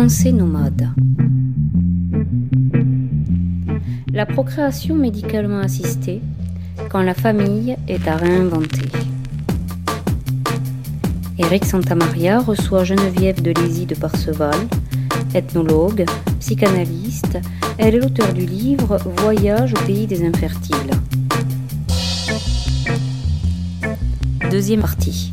Pensée nomade. La procréation médicalement assistée quand la famille est à réinventer. Éric Santamaria reçoit Geneviève de Lézy de Parseval, ethnologue, psychanalyste. Elle est l'auteur du livre Voyage au pays des infertiles. Deuxième partie.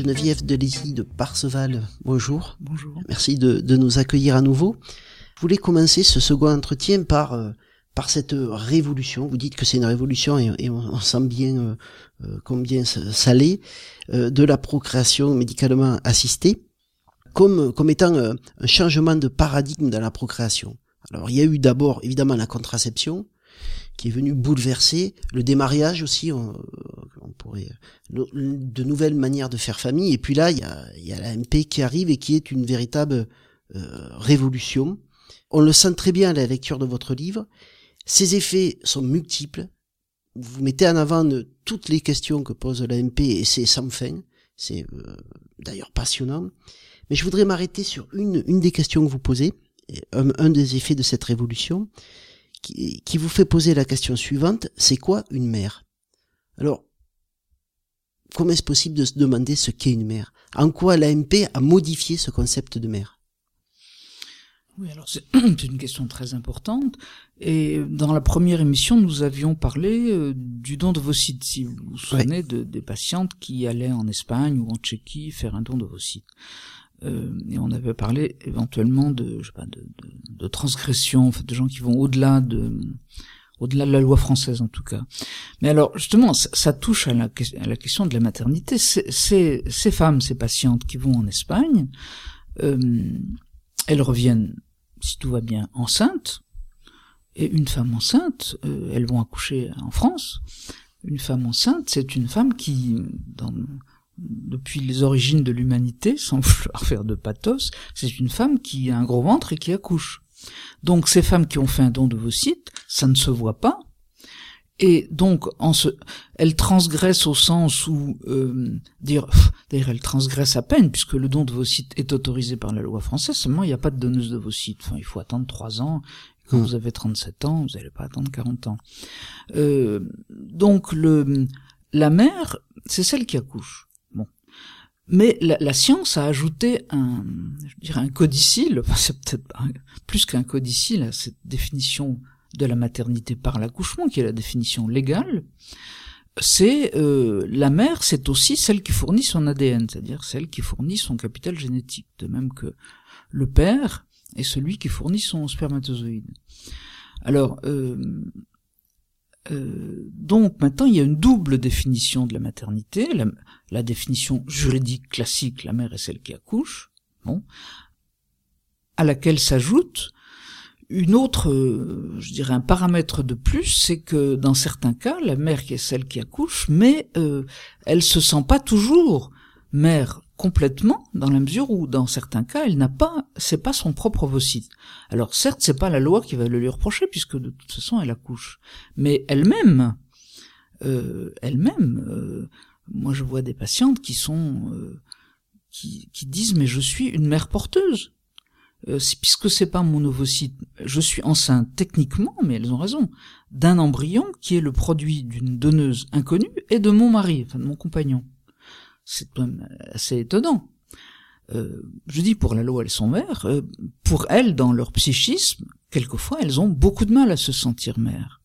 Geneviève Delézy de Parseval, bonjour. Bonjour. Merci de, de, nous accueillir à nouveau. Je voulais commencer ce second entretien par, euh, par cette révolution. Vous dites que c'est une révolution et, et on, on, sent bien euh, euh, combien ça l'est, euh, de la procréation médicalement assistée comme, comme étant un changement de paradigme dans la procréation. Alors il y a eu d'abord évidemment la contraception, qui est venu bouleverser le démariage aussi, on, de nouvelles manières de faire famille. Et puis là, il y a, y a la MP qui arrive et qui est une véritable euh, révolution. On le sent très bien à la lecture de votre livre. Ces effets sont multiples. Vous mettez en avant de, toutes les questions que pose la MP et c'est sans fin. C'est euh, d'ailleurs passionnant. Mais je voudrais m'arrêter sur une, une des questions que vous posez, un, un des effets de cette révolution qui, qui vous fait poser la question suivante, c'est quoi une mère? Alors, comment est-ce possible de se demander ce qu'est une mère? En quoi l'AMP a modifié ce concept de mère? Oui, alors c'est une question très importante. Et dans la première émission, nous avions parlé euh, du don de sites. Si vous vous souvenez ouais. de, des patientes qui allaient en Espagne ou en Tchéquie faire un don de sites. Euh, et on avait parlé éventuellement de, je sais pas, de, de, de transgression, en fait, de gens qui vont au-delà de, au-delà de la loi française en tout cas. Mais alors justement, ça, touche à la, question de la maternité. Ces, femmes, ces patientes qui vont en Espagne, euh, elles reviennent, si tout va bien, enceintes. Et une femme enceinte, euh, elles vont accoucher en France. Une femme enceinte, c'est une femme qui, depuis les origines de l'humanité, sans vouloir faire de pathos, c'est une femme qui a un gros ventre et qui accouche. Donc ces femmes qui ont fait un don de vos sites, ça ne se voit pas. Et donc, en ce, elles transgressent au sens où euh, dire, d'ailleurs, elles transgressent à peine puisque le don de vos sites est autorisé par la loi française. Seulement, il n'y a pas de donneuse de vos sites. Enfin, il faut attendre trois ans. Quand mmh. vous avez 37 ans, vous n'allez pas attendre 40 ans. Euh, donc, le, la mère, c'est celle qui accouche. Mais la, la, science a ajouté un, je dirais un codicile, c'est peut-être plus qu'un codicile à cette définition de la maternité par l'accouchement, qui est la définition légale. C'est euh, la mère, c'est aussi celle qui fournit son ADN, c'est-à-dire celle qui fournit son capital génétique, de même que le père est celui qui fournit son spermatozoïde. Alors, euh, euh, donc maintenant il y a une double définition de la maternité, la, définition juridique classique, la mère est celle qui accouche, bon, à laquelle s'ajoute une autre, euh, je dirais un paramètre de plus, c'est que dans certains cas, la mère qui est celle qui accouche, mais euh, elle se sent pas toujours mère complètement dans la mesure où dans certains cas elle n'a pas c'est pas son propre ovocyte. Alors certes c'est pas la loi qui va le lui reprocher puisque de toute façon elle accouche, mais elle-même euh, elle-même euh, moi je vois des patientes qui sont euh, qui, qui disent mais je suis une mère porteuse puisque c'est pas mon ovocyte, je suis enceinte techniquement, mais elles ont raison, d'un embryon qui est le produit d'une donneuse inconnue et de mon mari, enfin de mon compagnon. C'est assez étonnant. Euh, je dis pour la loi elles sont mères, euh, pour elles dans leur psychisme, quelquefois elles ont beaucoup de mal à se sentir mères.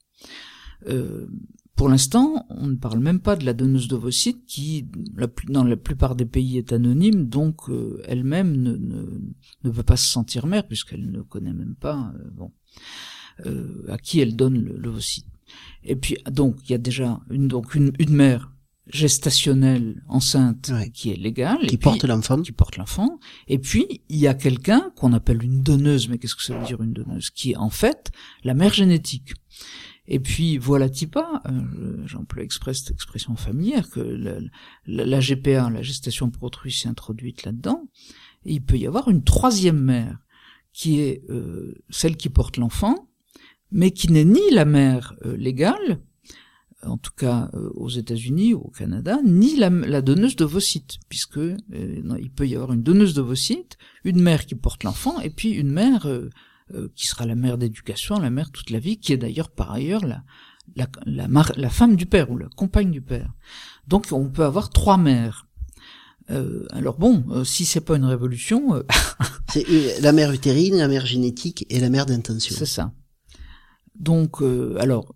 Euh, pour l'instant, on ne parle même pas de la donneuse d'ovocytes qui, dans la plupart des pays, est anonyme, donc elle-même ne, peut pas se sentir mère puisqu'elle ne connaît même pas bon, à qui elle donne l'ovocyte. Et puis donc il y a déjà donc une mère gestationnelle enceinte ouais. qui est légale qui porte l'enfant. qui porte l'enfant. Et puis il y a quelqu'un qu'on appelle une donneuse. Mais qu'est-ce que ça veut dire une donneuse? Qui est en fait la mère génétique. Et puis voilà Tipa, euh, j'emploie exprès cette expression familière que la, la, la, GPA, la gestation pour autrui, s'est introduite là-dedans. Et il peut y avoir une troisième mère qui est euh, celle qui porte l'enfant, mais qui n'est ni la mère euh, légale, en tout cas euh, aux États-Unis ou au Canada, ni la, la donneuse d'ovocytes, puisque euh, il peut y avoir une donneuse d'ovocytes, une mère qui porte l'enfant, et puis une mère euh, qui sera la mère d'éducation, la mère toute la vie, qui est d'ailleurs par ailleurs la, la, la, la, femme du père ou la compagne du père. Donc on peut avoir trois mères. Euh, alors bon, si c'est pas une révolution, c'est la mère utérine, la mère génétique et la mère d'intention. C'est ça. Donc, alors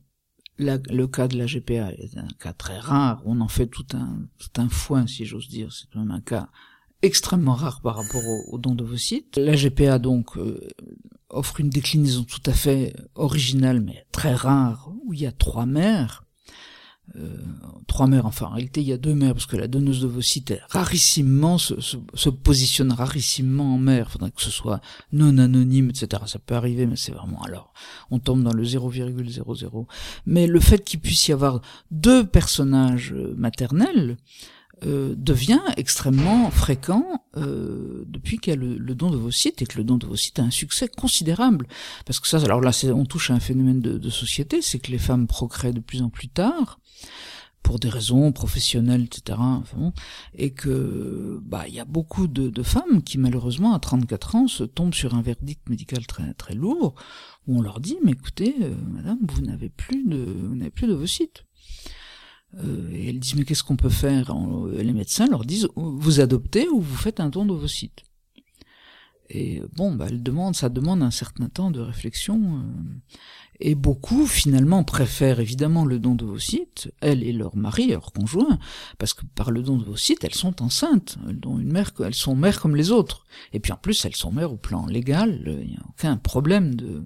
le cas de la GPA est un cas très rare, on en fait tout un, tout un foin, si j'ose dire, c'est même un cas extrêmement rare par rapport au, don de vos sites. La GPA, donc, euh, offre une déclinaison tout à fait originale, mais très rare, où il y a trois mères, euh, trois mères, enfin en réalité il y a deux mères parce que la donneuse d'ovocytes rarissimement se, se, positionne rarissimement en mère, faudrait que ce soit non anonyme, etc. Ça peut arriver, mais c'est vraiment alors on tombe dans le 0,00. Mais le fait qu'il puisse y avoir deux personnages euh, maternels euh, devient extrêmement fréquent euh, depuis qu'il y a le, don de vos sites et que le don de vos sites a un succès considérable. Parce que ça, alors là, on touche à un phénomène de, de société, c'est que les femmes procréent de plus en plus tard pour des raisons professionnelles, etc. Enfin, et que bah il y a beaucoup de, de, femmes qui malheureusement à 34 ans se tombent sur un verdict médical très très lourd où on leur dit mais écoutez euh, madame vous n'avez plus de vous n'avez plus d'ovocytes. Euh, et elles disent mais qu'est-ce qu'on peut faire Les médecins leur disent vous adoptez ou vous faites un don d'ovocytes. Et bon, bah, elle demande, ça demande un certain temps de réflexion. Euh, et beaucoup, finalement, préfèrent évidemment le don de vos sites, elles et leur mari, leur conjoint, parce que par le don de vos sites, elles sont enceintes, elles, ont une mère, elles sont mères comme les autres. Et puis en plus, elles sont mères au plan légal, il n'y a aucun problème de,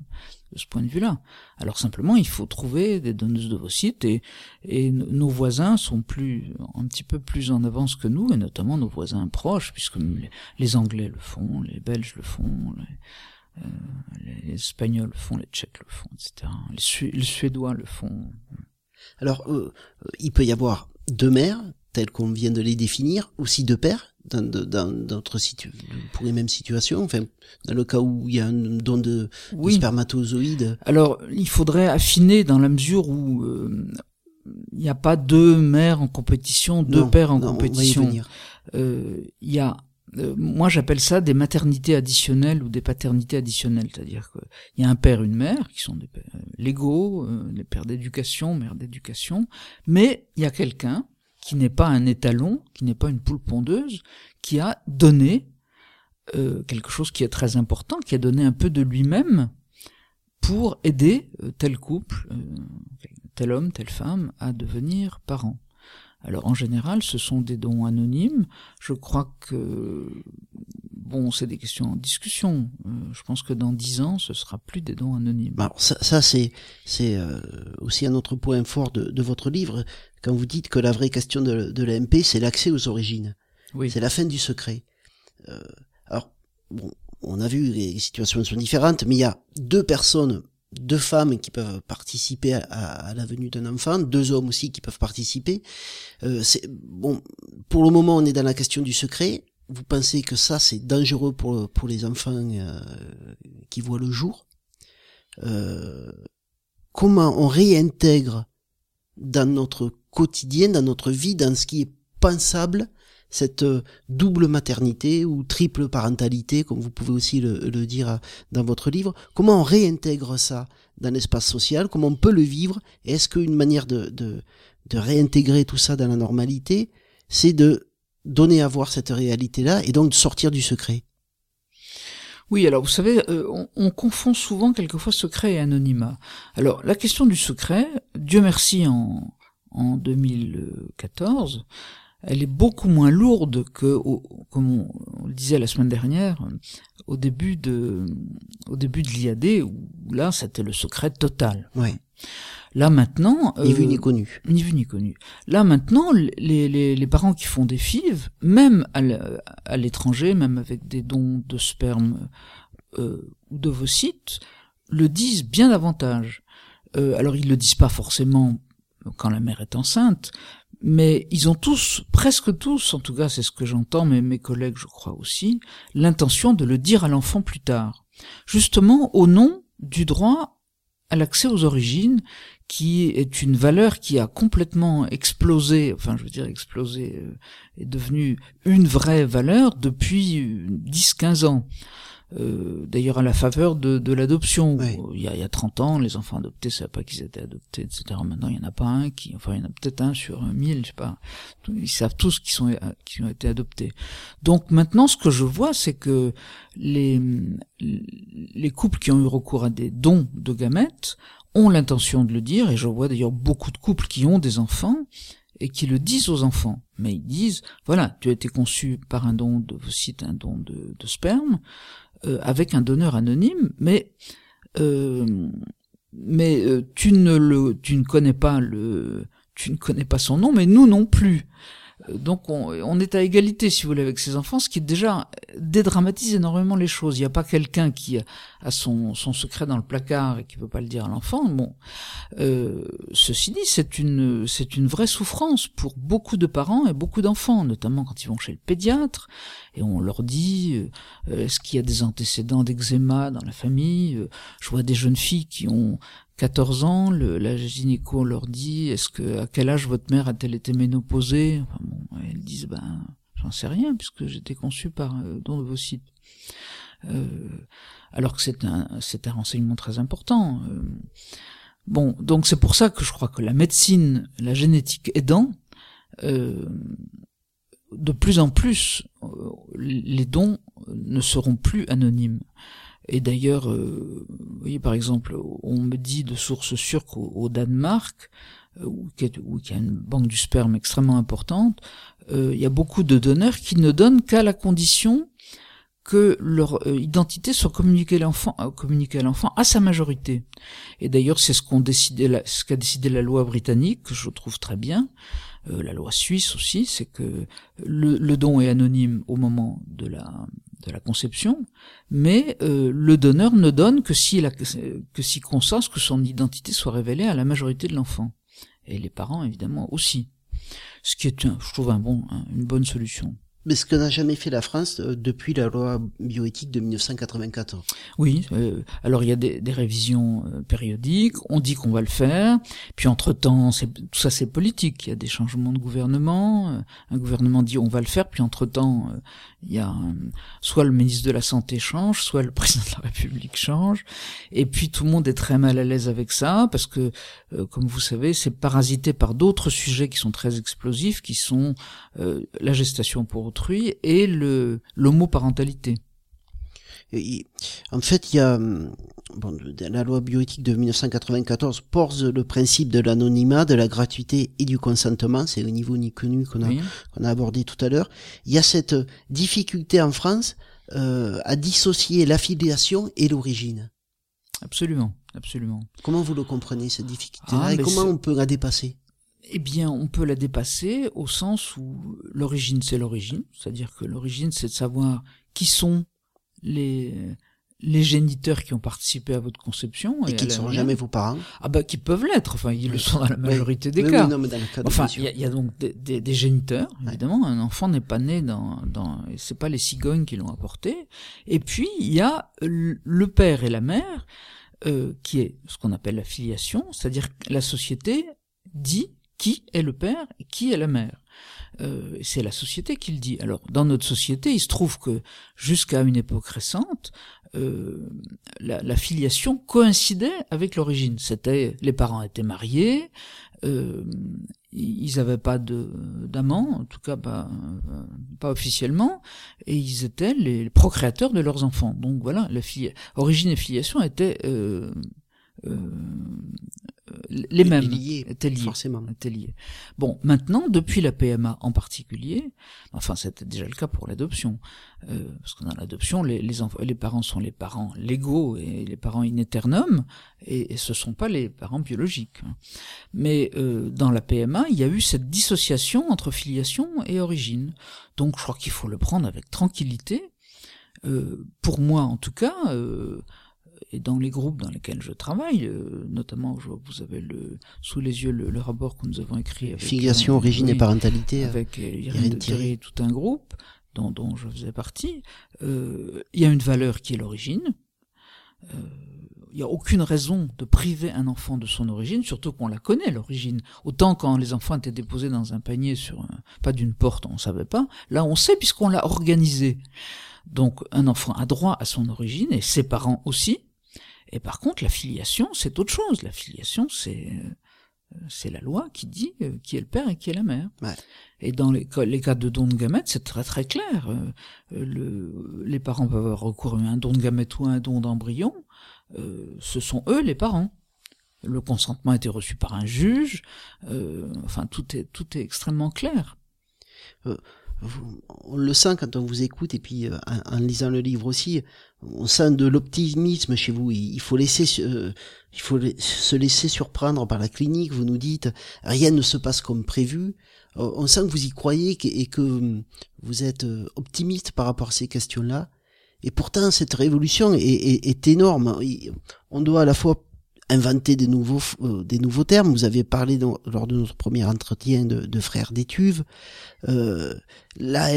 de ce point de vue-là. Alors simplement, il faut trouver des donneuses de vos sites et, nos voisins sont plus, un petit peu plus en avance que nous, et notamment nos voisins proches, puisque les, Anglais le font, les Belges le font, euh, les Espagnols le font, les Tchèques le font, etc. Les, Suédois le font. Alors, euh, il peut y avoir deux mères, telles qu'on vient de les définir, aussi deux pères, dans d'autres pour les mêmes situations, enfin, dans le cas où il y a un don de, spermatozoïdes. Alors, il faudrait affiner dans la mesure où euh, il n'y a pas deux mères en compétition, deux pères en compétition. Il y a euh, moi j'appelle ça des maternités additionnelles ou des paternités additionnelles, c'est-à-dire qu'il y a un père, une mère, qui sont des pères euh, légaux, euh, les pères d'éducation, mères d'éducation, mais il y a quelqu'un qui n'est pas un étalon, qui n'est pas une poule pondeuse, qui a donné quelque chose qui est très important, qui a donné un peu de lui-même pour aider tel couple, tel homme, telle femme à devenir parent. Alors en général, ce sont des dons anonymes. Je crois que bon, c'est des questions en discussion. Euh, je pense que dans dix ans, ce sera plus des dons anonymes. Alors ça, ça c'est c'est euh, aussi un autre point fort de, de, votre livre quand vous dites que la vraie question de, de l'AMP, c'est l'accès aux origines. Oui. C'est la fin du secret. Euh, alors bon, on a vu les situations sont différentes, mais il y a deux personnes deux femmes qui peuvent participer à, la venue d'un enfant, deux hommes aussi qui peuvent participer. Euh, c'est bon. Pour le moment, on est dans la question du secret. Vous pensez que ça, c'est dangereux pour pour les enfants euh, qui voient le jour euh, Comment on réintègre dans notre quotidien, dans notre vie, dans ce qui est pensable, cette euh, double maternité ou triple parentalité, comme vous pouvez aussi le, dire dans votre livre? Comment on réintègre ça dans l'espace social? Comment on peut le vivre? Est-ce qu'une manière de, de, de réintégrer tout ça dans la normalité, c'est de donner à voir cette réalité-là et donc de sortir du secret oui, alors vous savez, euh, on, on, confond souvent quelquefois secret et anonymat. Alors la question du secret, Dieu merci en, en 2014, elle est beaucoup moins lourde que, comme on, le disait la semaine dernière, au début de, au début de l'IAD, où là, c'était le secret total. Oui. Là maintenant, ni vu ni euh, connu. Ni vu ni connu. Là maintenant, les, les, les parents qui font des FIV, même à l'étranger, même avec des dons de sperme euh, ou d'ovocytes, le disent bien davantage. Euh, alors ils le disent pas forcément quand la mère est enceinte, mais ils ont tous, presque tous, en tout cas c'est ce que j'entends, mais mes collègues je crois aussi, l'intention de le dire à l'enfant plus tard, justement au nom du droit à l'accès aux origines, qui est une valeur qui a complètement explosé, enfin je veux dire explosé, euh, est devenue une vraie valeur depuis 10-15 ans. Euh, d'ailleurs à la faveur de, de l'adoption. Il, y a, il y a 30 ans, les enfants adoptés, ça pas qu'ils étaient adoptés, etc. Maintenant, il y en a pas un qui, enfin, il y en a peut-être un sur mille, je sais pas. Ils savent tous qui sont qui ont été adoptés. Donc maintenant, ce que je vois, c'est que les les couples qui ont eu recours à des dons de gamètes ont l'intention de le dire, et je vois d'ailleurs beaucoup de couples qui ont des enfants et qui le disent aux enfants. Mais ils disent, voilà, tu as été conçu par un don de cite un don de, de sperme, euh, avec un donneur anonyme, mais euh, mais euh, tu ne le tu ne connais pas le tu ne connais pas son nom, mais nous non plus. Donc on, est à égalité, si vous voulez, avec ses enfants, ce qui déjà dédramatise énormément les choses. Il n'y a pas quelqu'un qui a son, secret dans le placard et qui peut pas le dire à l'enfant. Bon, euh, ceci dit, c'est une c'est une vraie souffrance pour beaucoup de parents et beaucoup d'enfants, notamment quand ils vont chez le pédiatre et on leur dit euh, est-ce qu'il y a des antécédents d'eczéma dans la famille? Je vois des jeunes filles qui ont 14 ans, le, la gynéco leur dit est-ce que à quel âge votre mère a-t-elle été ménopausée? Enfin bon, Elles disent ben j'en sais rien puisque j'étais conçue par euh, don de vos sites. Euh, alors que c'est un c'est un renseignement très important. Euh, bon, donc c'est pour ça que je crois que la médecine, la génétique aidant, euh, de plus en plus, euh, les dons ne seront plus anonymes. Et d'ailleurs, euh, vous voyez par exemple, on me dit de sources sûres qu'au Danemark, euh, où, qui y a une banque du sperme extrêmement importante, euh, il y a beaucoup de donneurs qui ne donnent qu'à la condition que leur identité soit communiquée à l'enfant, communiquée à l'enfant à sa majorité. Et d'ailleurs, c'est ce qu'a décidé la loi britannique, que je trouve très bien, la loi suisse aussi, c'est que le, don est anonyme au moment de la de la conception, mais euh, le donneur ne donne que si la, que si conscience que son identité soit révélée à la majorité de l'enfant. Et les parents évidemment aussi, ce qui est je trouve un bon une bonne solution. Mais ce que n'a jamais fait la France euh, depuis la loi bioéthique de 1994. Oui, euh, alors il y a des, des révisions euh, périodiques, on dit qu'on va le faire, puis entre-temps, tout ça c'est politique, il y a des changements de gouvernement, un gouvernement dit on va le faire, puis entre-temps, il y a soit le ministre de la Santé change, soit le président de la République change, et puis tout le monde est très mal à l'aise avec ça, parce que, comme vous savez, c'est parasité par d'autres sujets qui sont très explosifs, qui sont la gestation pour et le l'homoparentalité. En fait, il y a bon, la loi bioéthique de 1994 pose le principe de l'anonymat, de la gratuité et du consentement. C'est le niveau ni connu qu'on a, qu'on a abordé tout à l'heure. Il y a cette difficulté en France euh, à dissocier l'affiliation et l'origine. Absolument, absolument. Comment vous le comprenez cette difficulté-là ah, et comment on peut la dépasser? Eh bien, on peut la dépasser au sens où l'origine, c'est l'origine. C'est-à-dire que l'origine, c'est de savoir qui sont les, les géniteurs qui ont participé à votre conception. Et, qui ne sont jamais vos parents. Ah bah, qui peuvent l'être. Enfin, ils le sont dans la majorité des cas. non, mais dans le cas enfin, il y, a donc des, des, des géniteurs, évidemment. Un enfant n'est pas né dans, dans, c'est pas les cigognes qui l'ont apporté. Et puis, il y a le père et la mère, euh, qui est ce qu'on appelle la filiation, c'est-à-dire la société dit qui est le père et qui est la mère. Euh, c'est la société qui le dit. Alors, dans notre société, il se trouve que jusqu'à une époque récente, euh, la, filiation coïncidait avec l'origine. C'était les parents étaient mariés, euh, ils n'avaient pas d'amants, en tout cas pas officiellement, et ils étaient les procréateurs de leurs enfants. Donc voilà, la origine et filiation étaient les mêmes étaient liés, forcément. Liés. Bon, maintenant, depuis la PMA en particulier, enfin c'était déjà le cas pour l'adoption, euh, parce que dans l'adoption, les, les, les, parents sont les parents légaux et les parents in aeternum, et, et ce sont pas les parents biologiques. Mais euh, dans la PMA, il y a eu cette dissociation entre filiation et origine. Donc je crois qu'il faut le prendre avec tranquillité. Euh, pour moi, en tout cas. Euh, et dans les groupes dans lesquels je travaille, euh, notamment je vous avez le, sous les yeux le, rapport que nous avons écrit avec filiation, origine et parentalité avec euh, Irène Thierry, tout un groupe dont, dont je faisais partie. Euh, il y a une valeur qui est l'origine. il n'y a aucune raison de priver un enfant de son origine, surtout qu'on la connaît l'origine. Autant quand les enfants étaient déposés dans un panier sur un, pas d'une porte, on savait pas. Là, on sait puisqu'on l'a organisé. Donc, un enfant a droit à son origine et ses parents aussi. Et par contre, la filiation, c'est autre chose. La filiation, c'est c'est la loi qui dit euh, qui est le père et qui est la mère. Ouais. Et dans les, les, cas de don de gamètes, c'est très très clair. Euh, le, les parents peuvent avoir recours à un don de gamètes ou un don d'embryon. Euh, ce sont eux les parents. Le consentement a été reçu par un juge. Euh, enfin, tout est tout est extrêmement clair. Euh, on le sent quand on vous écoute et puis euh, en, lisant le livre aussi, on sent de l'optimisme chez vous. Il, faut laisser, euh, il faut se laisser surprendre par la clinique. Vous nous dites rien ne se passe comme prévu. On sent que vous y croyez et que vous êtes optimiste par rapport à ces questions-là. Et pourtant, cette révolution est, est, énorme. On doit à la fois inventer des nouveaux, euh, des nouveaux termes. Vous avez parlé dans, lors de notre premier entretien de, de frères d'étuves. Euh, là,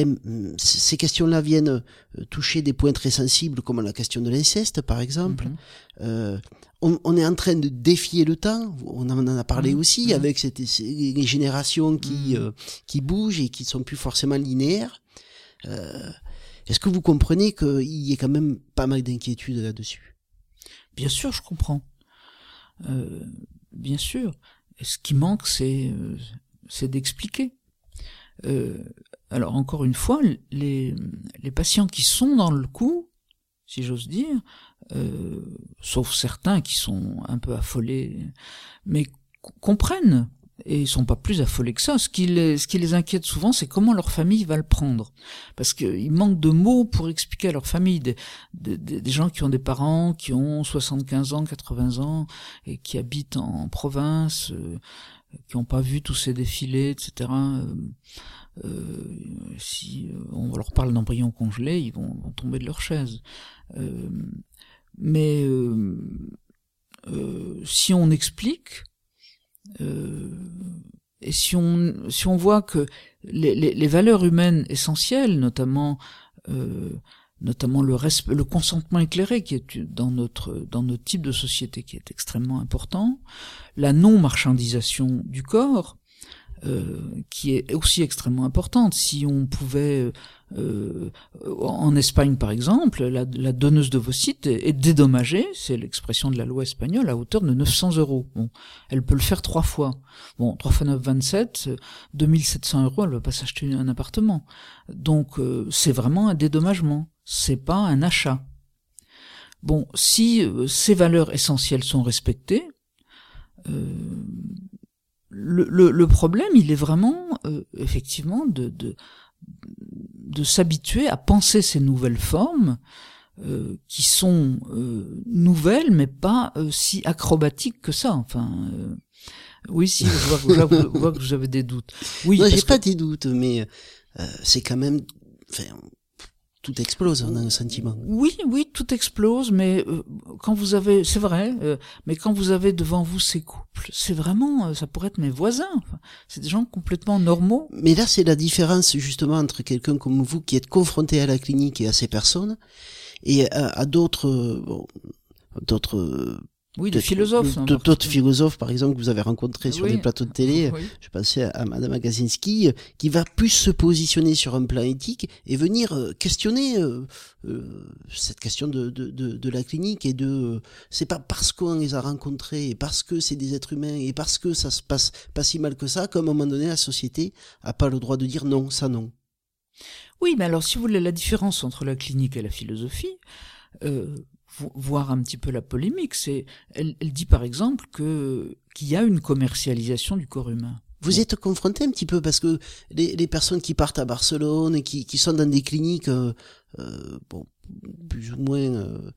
ces questions-là viennent euh, toucher des points très sensibles, comme la question de l'inceste, par exemple. Euh, on, on, est en train de défier le temps. On en a parlé mm-hmm. aussi mm-hmm. avec cette, ces générations qui, qui bougent et qui sont plus forcément linéaires. Est-ce que vous comprenez qu'il y ait quand même pas mal d'inquiétudes là-dessus? Bien sûr, je comprends. Euh, bien sûr. ce qui manque, c'est euh, d'expliquer. Euh, alors encore une fois, les, les patients qui sont dans le coup, si j'ose dire, sauf certains qui sont un peu affolés, mais comprennent et ils sont pas plus affolés que ça. Ce qui les, ce qui les inquiète souvent, c'est comment leur famille va le prendre, parce qu'il manque de mots pour expliquer à leur famille des, des, gens qui ont des parents qui ont 75 ans, 80 ans et qui habitent en province, euh, qui n'ont pas vu tous ces défilés, etc. Euh, euh, si on leur parle d'embryons congelés, ils vont, vont, tomber de leur chaise. Euh, mais si on explique euh, et si on, si on voit que les, les, les valeurs humaines essentielles, notamment, euh, notamment le, respect, le consentement éclairé qui est dans notre, dans notre type de société qui est extrêmement important, la non-marchandisation du corps, euh, qui est aussi extrêmement importante. Si on pouvait, euh, en Espagne par exemple, la, donneuse d'ovocytes est, est dédommagée, c'est l'expression de la loi espagnole, à hauteur de 900 euros. Bon, elle peut le faire trois fois. Bon, 3 fois 9, 27, 2700 euros, elle va pas s'acheter un appartement. Donc euh, c'est vraiment un dédommagement, c'est pas un achat. Bon, si euh, ces valeurs essentielles sont respectées, euh, le, le, problème, il est vraiment, euh, effectivement, de, de, de s'habituer à penser ces nouvelles formes euh, qui sont euh, nouvelles, mais pas euh, si acrobatiques que ça. Enfin, euh, oui, si, je vois, je vois, je vois que vous avez des doutes. Oui, j'ai pas des doutes, mais c'est quand même. Enfin, tout explose, on a un sentiment. Oui, oui, tout explose, mais euh, quand vous avez, c'est vrai, euh, mais quand vous avez devant vous ces couples, c'est vraiment, euh, ça pourrait être mes voisins. Enfin, c'est des gens complètement normaux. Mais là, c'est la différence justement entre quelqu'un comme vous qui êtes confronté à la clinique et à ces personnes, et à, à d'autres, bon, d'autres oui, de philosophes. D'autres philosophes, par exemple, que vous avez rencontrés sur des plateaux de télé. Je pensais à Madame Agazinski, qui va plus se positionner sur un plan éthique et venir euh, questionner euh, euh, cette question de, de, de, de, la clinique et de... c'est pas parce qu'on les a rencontrés et parce que c'est des êtres humains et parce que ça se passe pas si mal que ça qu'à un moment donné, la société a pas le droit de dire non, ça non. Oui, mais alors si vous voulez la différence entre la clinique et la philosophie, euh, voir un petit peu la polémique. C'est, elle, elle, dit par exemple que qu'il y a une commercialisation du corps humain. Vous êtes confronté un petit peu parce que les, les, personnes qui partent à Barcelone et qui, qui sont dans des cliniques, euh, euh, bon, plus ou moins, euh,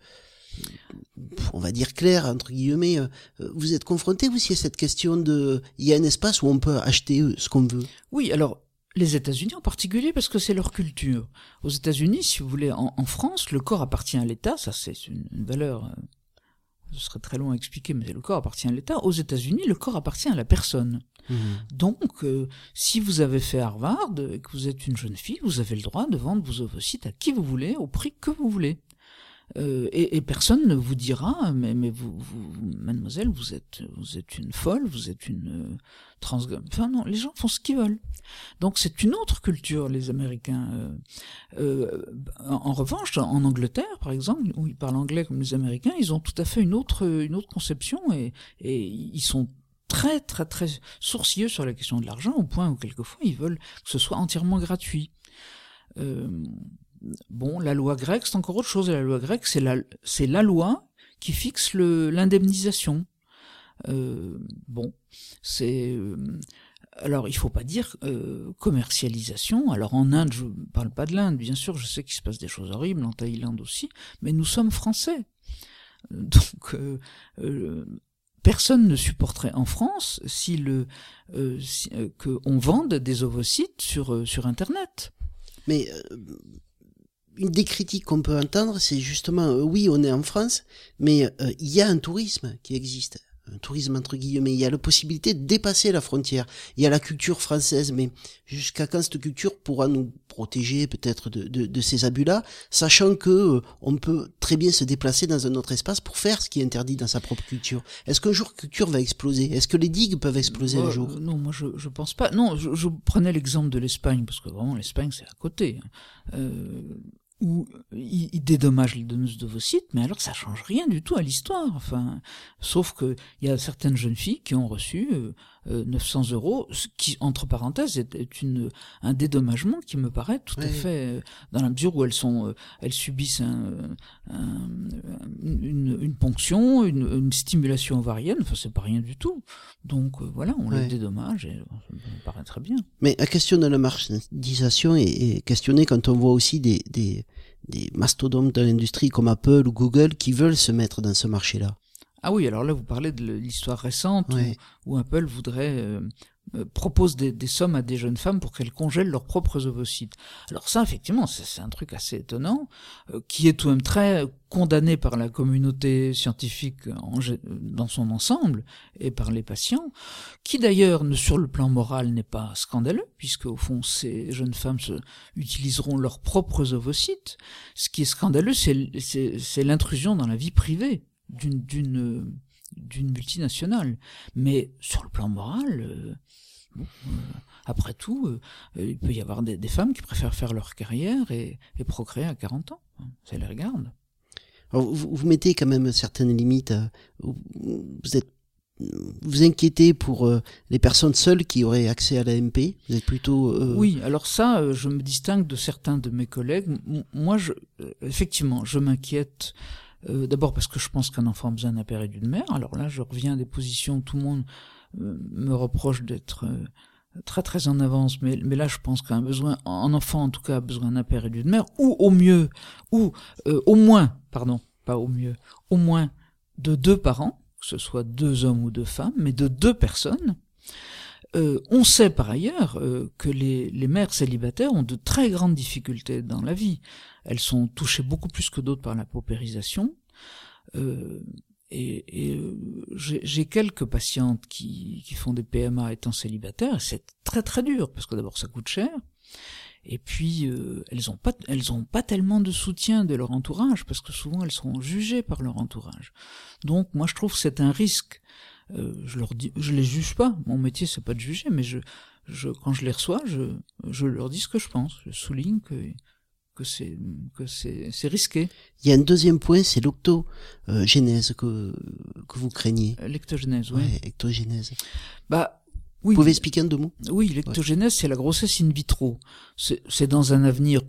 on va dire claires entre guillemets, euh, vous êtes confronté aussi à cette question de, il y a un espace où on peut acheter euh, ce qu'on veut? Oui, alors les États-Unis en particulier parce que c'est leur culture. Aux États-Unis, si vous voulez, en, en, France, le corps appartient à l'État, ça c'est une, une, valeur, euh, ce serait très long à expliquer, mais le corps appartient à l'État. Aux États-Unis, le corps appartient à la personne. Mmh. Donc, euh, si vous avez fait Harvard et que vous êtes une jeune fille, vous avez le droit de vendre vos ovocytes à qui vous voulez, au prix que vous voulez. Euh, et, et, personne ne vous dira, mais, mais vous, vous, mademoiselle, vous êtes, vous êtes une folle, vous êtes une euh. Enfin non, les gens font ce qu'ils veulent. Donc c'est une autre culture, les Américains. Euh, euh en, revanche, en Angleterre, par exemple, où ils parlent anglais comme les Américains, ils ont tout à fait une autre, une autre conception et, et ils sont très très très sourcilleux sur la question de l'argent au point où quelquefois ils veulent que ce soit entièrement gratuit. Euh, bon, la loi grecque, c'est encore autre chose. La loi grecque, c'est la, c'est la loi qui fixe le, l'indemnisation. Euh, bon, c'est euh, alors il faut pas dire euh, commercialisation. Alors en Inde, je parle pas de l'Inde, bien sûr, je sais qu'il se passe des choses horribles en Thaïlande aussi, mais nous sommes français, donc euh, euh, personne ne supporterait en France si le si, que on vende des ovocytes sur sur internet. Mais une des critiques qu'on peut entendre, c'est justement, euh, oui, on est en France, mais euh, il y a un tourisme qui existe. Un tourisme entre guillemets, il y a la possibilité de dépasser la frontière. Il y a la culture française, mais jusqu'à quand cette culture pourra nous protéger peut-être de, de, de, ces abus-là, sachant que euh, on peut très bien se déplacer dans un autre espace pour faire ce qui est interdit dans sa propre culture. Est-ce qu'un jour culture va exploser? Est-ce que les digues peuvent exploser un jour? Non, moi je, je pense pas. Non, je, je prenais l'exemple de l'Espagne parce que vraiment l'Espagne c'est à côté. Hein. Euh, dédommage les donneuses d'ovocytes, mais alors ça change rien du tout à l'histoire. Enfin, sauf que il y a certaines jeunes filles qui ont reçu euh, 900 euh, euros, ce qui entre parenthèses est, est, une un dédommagement qui me paraît tout oui. à fait euh, dans la mesure où elles sont euh, elles subissent un, un, une, une, ponction, une, une, stimulation ovarienne. Enfin, c'est pas rien du tout. Donc voilà, on oui. les dédommage et ça me paraît très bien. Mais la question de la marchandisation est, est questionnée quand on voit aussi des, des des mastodontes de l'industrie comme Apple ou Google qui veulent se mettre dans ce marché-là. Ah oui, alors là, vous parlez de l'histoire récente oui. où, où, Apple voudrait euh, euh, propose des, des, sommes à des jeunes femmes pour qu'elles congèlent leurs propres ovocytes. Alors ça, effectivement, c'est un truc assez étonnant, euh, qui est tout de même très condamné par la communauté scientifique en, dans son ensemble et par les patients, qui d'ailleurs, sur le plan moral, n'est pas scandaleux, puisque au fond, ces jeunes femmes se, utiliseront leurs propres ovocytes. Ce qui est scandaleux, c'est l'intrusion dans la vie privée d'une d'une d'une multinationale. Mais sur le plan moral, euh, bon, euh, après tout, euh, il peut y avoir des, des, femmes qui préfèrent faire leur carrière et, et procréer à 40 ans. Ça les regarde. Alors, vous, vous, mettez quand même certaines limites. Vous êtes vous inquiétez pour euh, les personnes seules qui auraient accès à l'AMP Vous êtes plutôt euh... oui. Alors ça, euh, je me distingue de certains de mes collègues. Moi, je, euh, effectivement, je m'inquiète euh, D'abord parce que je pense qu'un enfant a besoin d'un père et d'une mère. Alors là, je reviens à des positions où tout le monde euh, me reproche d'être euh, très très en avance, mais, là je pense qu'un besoin, un enfant en tout cas a besoin d'un père et d'une mère, ou au mieux, ou au moins, pardon, pas au mieux, au moins de deux parents, que ce soit deux hommes ou deux femmes, mais de deux personnes. On sait par ailleurs que les, les, mères célibataires ont de très grandes difficultés dans la vie. Elles sont touchées beaucoup plus que d'autres par la paupérisation. Euh, et, euh, j'ai quelques patientes qui, font des PMA étant célibataires, c'est très très dur, parce que d'abord ça coûte cher, et puis euh, elles ont pas elles ont pas tellement de soutien de leur entourage, parce que souvent elles sont jugées par leur entourage. Donc moi je trouve que c'est un risque je leur dis, je les juge pas. Mon métier c'est pas de juger, mais je, je, quand je les reçois, je, je leur dis ce que je pense. Je souligne que que c'est que c'est risqué. Il y a un deuxième point, c'est l'octogénèse que que vous craignez. L'ectogénèse, oui. Ouais, ectogénèse. Bah oui, Vous pouvez expliquer en deux mots? Oui, l'ectogénèse, ouais. c'est la grossesse in vitro. C'est dans un avenir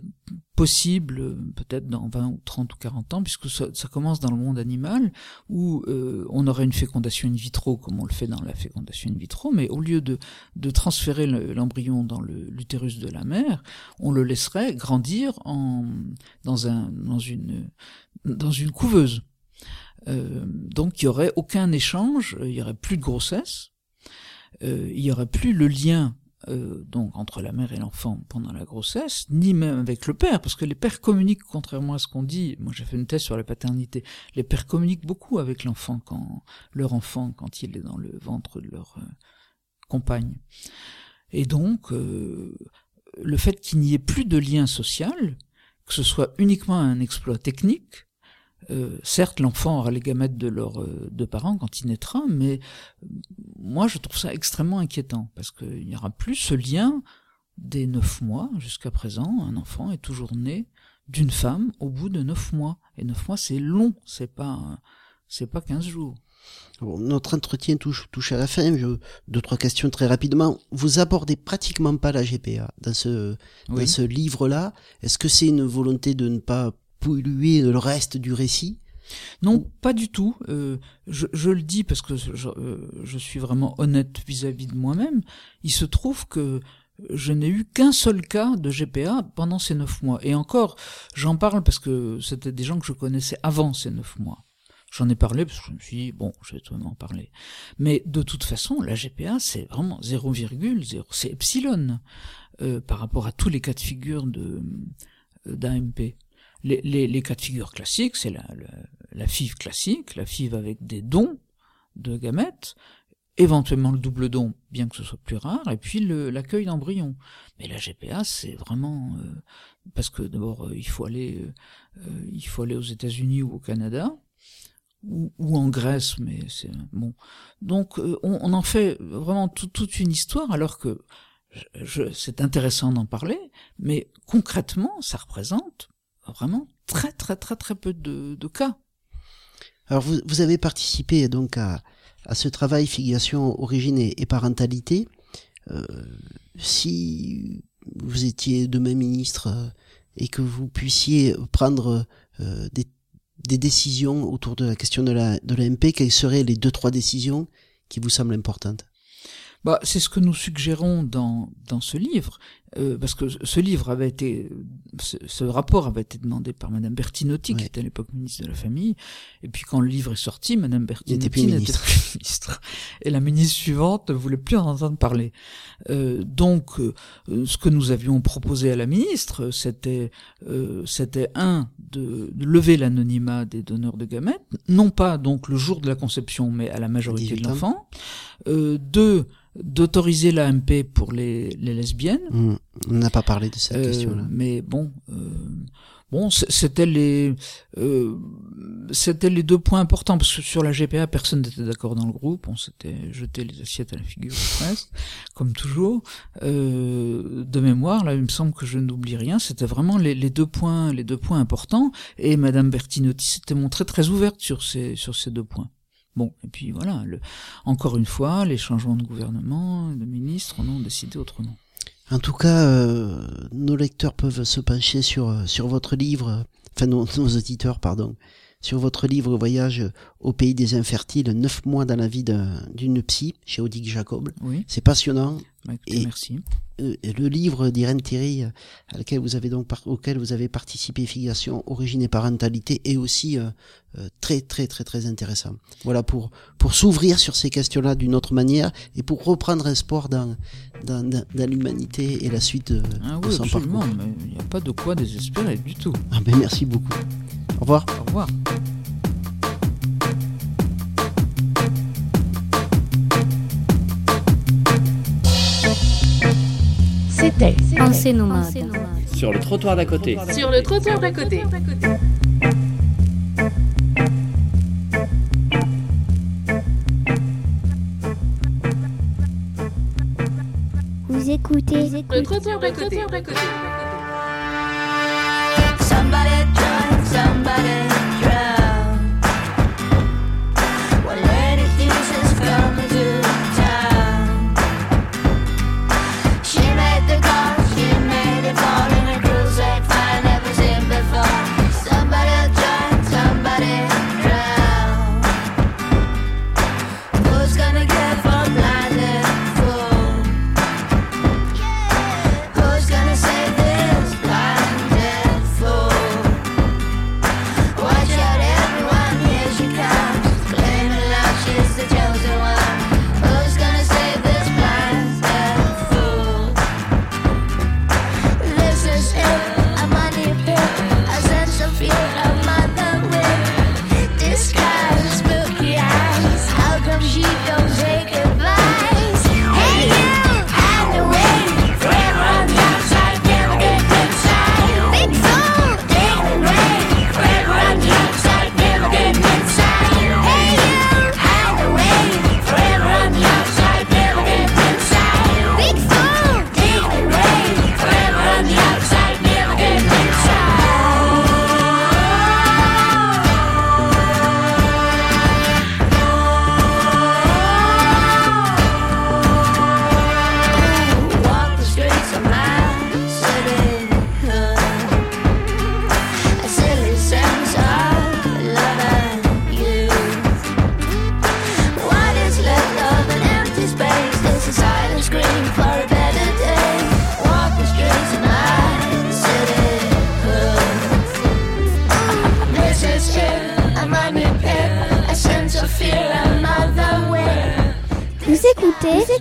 possible, peut-être dans 20 ou 30 ou 40 ans, puisque ça, ça commence dans le monde animal, où euh, on aurait une fécondation in vitro, comme on le fait dans la fécondation in vitro, mais au lieu de, de transférer l'embryon dans l'utérus de la mère, on le laisserait grandir en, dans, un, dans, une, dans une couveuse. Euh, donc il n'y aurait aucun échange, il n'y aurait plus de grossesse, euh, il n'y aurait plus le lien euh, donc entre la mère et l'enfant pendant la grossesse, ni même avec le père, parce que les pères communiquent, contrairement à ce qu'on dit. Moi, j'ai fait une thèse sur la paternité. Les pères communiquent beaucoup avec l'enfant quand leur enfant, quand il est dans le ventre de leur euh, compagne. Et donc, euh, le fait qu'il n'y ait plus de lien social, que ce soit uniquement un exploit technique, euh, certes, l'enfant aura les gamètes de leurs euh, deux parents quand il naîtra, mais euh, moi, je trouve ça extrêmement inquiétant parce qu'il n'y aura plus ce lien des neuf mois jusqu'à présent. Un enfant est toujours né d'une femme au bout de neuf mois. Et neuf mois, c'est long, c'est pas, c'est pas quinze jours. Bon, notre entretien touche, touche à la fin. Je, deux, trois questions très rapidement. Vous abordez pratiquement pas la GPA dans ce, dans ce livre-là. Est-ce que c'est une volonté de ne pas polluer le reste du récit? Non, pas du tout. Euh, je, je, le dis parce que je, euh, je suis vraiment honnête vis-à-vis de moi-même. Il se trouve que je n'ai eu qu'un seul cas de GPA pendant ces neuf mois. Et encore, j'en parle parce que c'était des gens que je connaissais avant ces neuf mois. J'en ai parlé parce que je me suis dit, bon, je vais tout en parler. Mais de toute façon, la GPA, c'est vraiment 0,0, c'est epsilon euh, par rapport à tous les cas de figure de d'AMP les, les, les, cas de figure classiques, c'est la, la, la, FIV classique, la FIV avec des dons de gamètes, éventuellement le double don, bien que ce soit plus rare, et puis l'accueil d'embryons. Mais la GPA, c'est vraiment euh, parce que d'abord euh, il faut aller, euh, il faut aller aux États-Unis ou au Canada. Ou, ou, en Grèce, mais c'est bon. Donc on, on, en fait vraiment tout, toute une histoire, alors que c'est intéressant d'en parler, mais concrètement, ça représente vraiment très très très très peu de, de cas. Alors vous, vous, avez participé donc à, à ce travail filiation, origine et, parentalité. Euh, si vous étiez demain ministre euh, et que vous puissiez prendre euh, des, des, décisions autour de la question de la de l'AMP, quelles seraient les deux trois décisions qui vous semblent importantes? Bah, c'est ce que nous suggérons dans, dans ce livre. Euh, parce que ce livre avait été, ce, ce, rapport avait été demandé par Madame Bertinotti, qui était à l'époque ministre de la Famille. Et puis quand le livre est sorti, Madame Bertinotti n'était plus, ministre. Et la ministre suivante ne voulait plus en entendre parler. Euh, donc, euh, ce que nous avions proposé à la ministre, c'était, euh, c'était un de, de lever l'anonymat des donneurs de gamètes, non pas donc le jour de la conception, mais à la majorité de l'enfant. deux d'autoriser l'AMP pour les, les lesbiennes. Mmh. On n'a pas parlé de cette euh, question-là. Mais bon, euh, bon, c'était les, euh, c'était les deux points importants parce que sur la GPA, personne n'était d'accord dans le groupe. On s'était jeté les assiettes à la figure presque, comme toujours. De mémoire, là, il me semble que je n'oublie rien. C'était vraiment les, les, deux points, les deux points importants. Et Madame Bertinotti s'était montrée très ouverte sur ces, sur ces deux points. Bon, et puis voilà, le, encore une fois, les changements de gouvernement, de ministres, on a décidé autrement. En tout cas, euh, nos lecteurs peuvent se pencher sur, euh, sur votre livre, enfin nos, nos auditeurs, pardon, sur votre livre Voyage au pays des infertiles, neuf mois dans la vie d'une psy, chez Odic Jacob. Oui. C'est passionnant. Bah, et, merci. Euh, le livre d'Irène Thierry, à lequel vous avez donc auquel vous avez participé, Filiation, Origine et Parentalité, est aussi euh, euh, très très très très intéressant. Voilà pour pour s'ouvrir sur ces questions-là d'une autre manière et pour reprendre espoir dans dans, dans, dans l'humanité et la suite de, ah de oui, son absolument, parcours. il n'y a pas de quoi désespérer du tout. Ah ben merci beaucoup. Au revoir. Au revoir. C'était Pensée nomade. Sur le trottoir d'à côté. Sur le trottoir d'à côté. Vous écoutez Le trottoir d'à côté.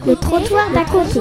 Le trottoir d'à côté.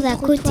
D'à côté.